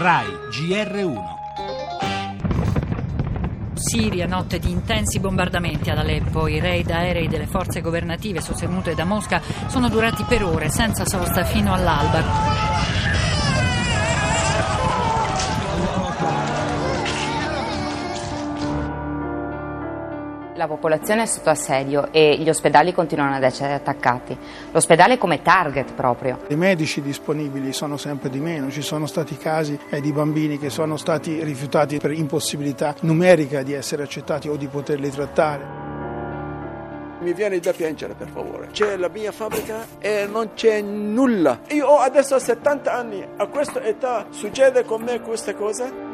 RAI GR1 Siria, notte di intensi bombardamenti ad Aleppo. I raid aerei delle forze governative sostenute da Mosca sono durati per ore, senza sosta, fino all'alba. La popolazione è sotto assedio e gli ospedali continuano ad essere attaccati. L'ospedale come target proprio. I medici disponibili sono sempre di meno, ci sono stati casi eh, di bambini che sono stati rifiutati per impossibilità numerica di essere accettati o di poterli trattare. Mi viene da piangere per favore. C'è la mia fabbrica e non c'è nulla. Io ho adesso 70 anni, a questa età succede con me queste cose?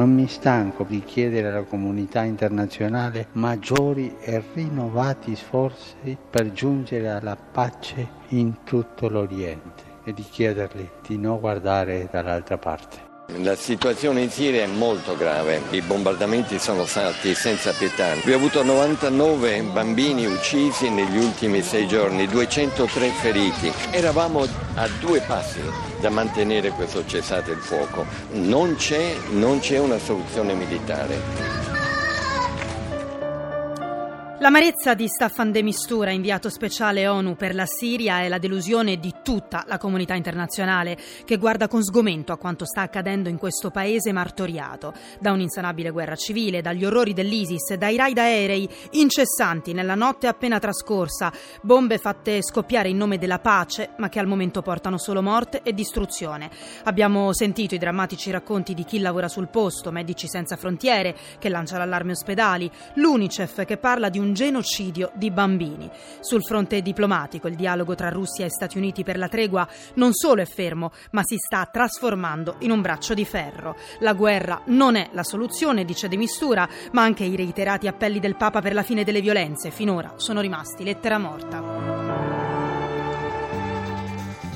Non mi stanco di chiedere alla comunità internazionale maggiori e rinnovati sforzi per giungere alla pace in tutto l'Oriente e di chiedergli di non guardare dall'altra parte. La situazione in Siria è molto grave, i bombardamenti sono stati senza pietà. Abbiamo avuto 99 bambini uccisi negli ultimi sei giorni, 203 feriti. Eravamo a due passi da mantenere questo cessate il fuoco. Non c'è, non c'è una soluzione militare. L'amarezza di Staffan de Mistura, inviato speciale ONU per la Siria, è la delusione di tutta la comunità internazionale che guarda con sgomento a quanto sta accadendo in questo paese martoriato da un'insanabile guerra civile, dagli orrori dell'ISIS, dai raid aerei incessanti nella notte appena trascorsa, bombe fatte scoppiare in nome della pace, ma che al momento portano solo morte e distruzione. Abbiamo sentito i drammatici racconti di chi lavora sul posto, Medici Senza Frontiere che lancia l'allarme ospedali, l'UNICEF che parla di un genocidio di bambini. Sul fronte diplomatico il dialogo tra Russia e Stati Uniti per la tregua non solo è fermo, ma si sta trasformando in un braccio di ferro. La guerra non è la soluzione, dice De Mistura, ma anche i reiterati appelli del Papa per la fine delle violenze finora sono rimasti lettera morta.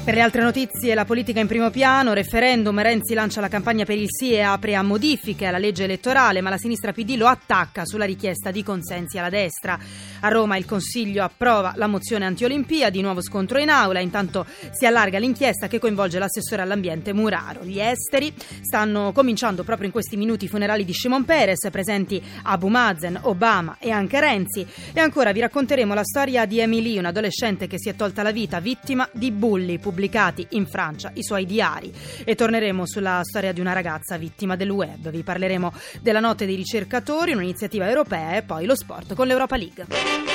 Per le altre notizie, la politica in primo piano, referendum, Renzi lancia la campagna per il sì e apre a modifiche alla legge elettorale, ma la sinistra PD lo attacca sulla richiesta di consensi alla destra. A Roma il Consiglio approva la mozione anti-Olimpiadi, nuovo scontro in aula, intanto si allarga l'inchiesta che coinvolge l'assessore all'ambiente Muraro. Gli esteri stanno cominciando proprio in questi minuti i funerali di Shimon Peres, presenti Abu Mazen, Obama e anche Renzi. E ancora vi racconteremo la storia di Emily, un adolescente che si è tolta la vita vittima di bulli pubblicati in Francia i suoi diari e torneremo sulla storia di una ragazza vittima del web. Vi parleremo della notte dei ricercatori, un'iniziativa europea e poi lo sport con l'Europa League.